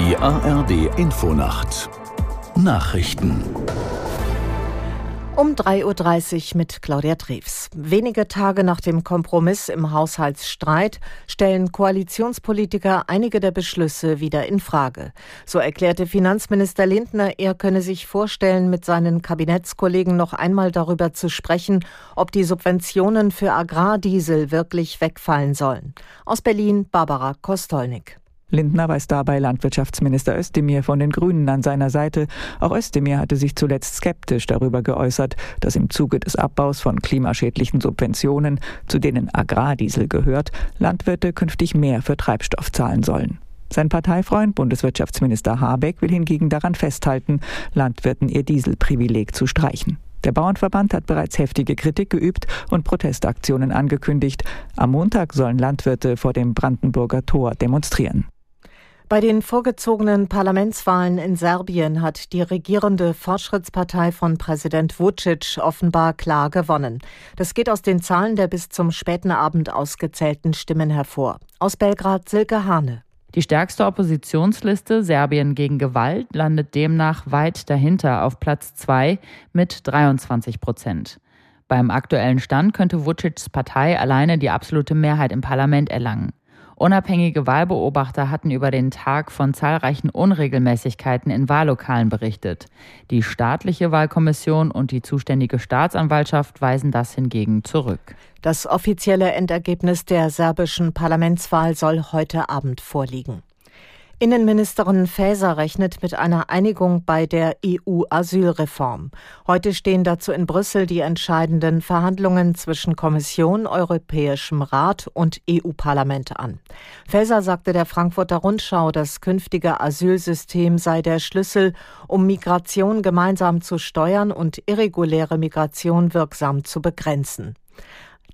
Die ARD Infonacht Nachrichten um 3.30 Uhr mit Claudia Treves. Wenige Tage nach dem Kompromiss im Haushaltsstreit stellen Koalitionspolitiker einige der Beschlüsse wieder in Frage. So erklärte Finanzminister Lindner, er könne sich vorstellen, mit seinen Kabinettskollegen noch einmal darüber zu sprechen, ob die Subventionen für Agrardiesel wirklich wegfallen sollen. Aus Berlin Barbara Kostolnik. Lindner weist dabei Landwirtschaftsminister Özdemir von den Grünen an seiner Seite. Auch Özdemir hatte sich zuletzt skeptisch darüber geäußert, dass im Zuge des Abbaus von klimaschädlichen Subventionen, zu denen Agrardiesel gehört, Landwirte künftig mehr für Treibstoff zahlen sollen. Sein Parteifreund Bundeswirtschaftsminister Habeck will hingegen daran festhalten, Landwirten ihr Dieselprivileg zu streichen. Der Bauernverband hat bereits heftige Kritik geübt und Protestaktionen angekündigt. Am Montag sollen Landwirte vor dem Brandenburger Tor demonstrieren. Bei den vorgezogenen Parlamentswahlen in Serbien hat die regierende Fortschrittspartei von Präsident Vucic offenbar klar gewonnen. Das geht aus den Zahlen der bis zum späten Abend ausgezählten Stimmen hervor. Aus Belgrad Silke Hane. Die stärkste Oppositionsliste Serbien gegen Gewalt landet demnach weit dahinter auf Platz zwei mit 23 Prozent. Beim aktuellen Stand könnte Vucic's Partei alleine die absolute Mehrheit im Parlament erlangen. Unabhängige Wahlbeobachter hatten über den Tag von zahlreichen Unregelmäßigkeiten in Wahllokalen berichtet. Die staatliche Wahlkommission und die zuständige Staatsanwaltschaft weisen das hingegen zurück. Das offizielle Endergebnis der serbischen Parlamentswahl soll heute Abend vorliegen. Innenministerin Faeser rechnet mit einer Einigung bei der EU-Asylreform. Heute stehen dazu in Brüssel die entscheidenden Verhandlungen zwischen Kommission, Europäischem Rat und EU-Parlament an. Faeser sagte der Frankfurter Rundschau, das künftige Asylsystem sei der Schlüssel, um Migration gemeinsam zu steuern und irreguläre Migration wirksam zu begrenzen.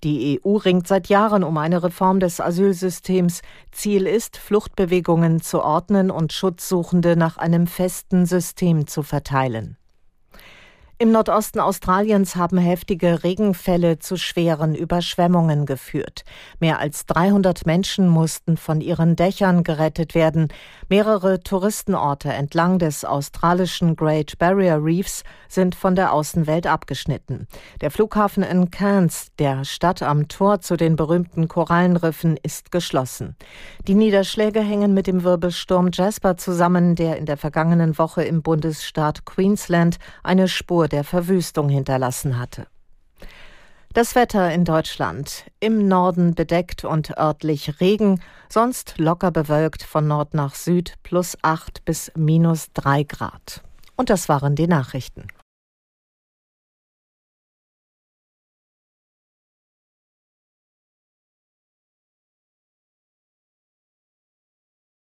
Die EU ringt seit Jahren um eine Reform des Asylsystems. Ziel ist, Fluchtbewegungen zu ordnen und Schutzsuchende nach einem festen System zu verteilen. Im Nordosten Australiens haben heftige Regenfälle zu schweren Überschwemmungen geführt. Mehr als 300 Menschen mussten von ihren Dächern gerettet werden. Mehrere Touristenorte entlang des australischen Great Barrier Reefs sind von der Außenwelt abgeschnitten. Der Flughafen in Cairns, der Stadt am Tor zu den berühmten Korallenriffen, ist geschlossen. Die Niederschläge hängen mit dem Wirbelsturm Jasper zusammen, der in der vergangenen Woche im Bundesstaat Queensland eine Spur Spur der Verwüstung hinterlassen hatte. Das Wetter in Deutschland. Im Norden bedeckt und örtlich Regen, sonst locker bewölkt von Nord nach Süd plus 8 bis minus 3 Grad. Und das waren die Nachrichten.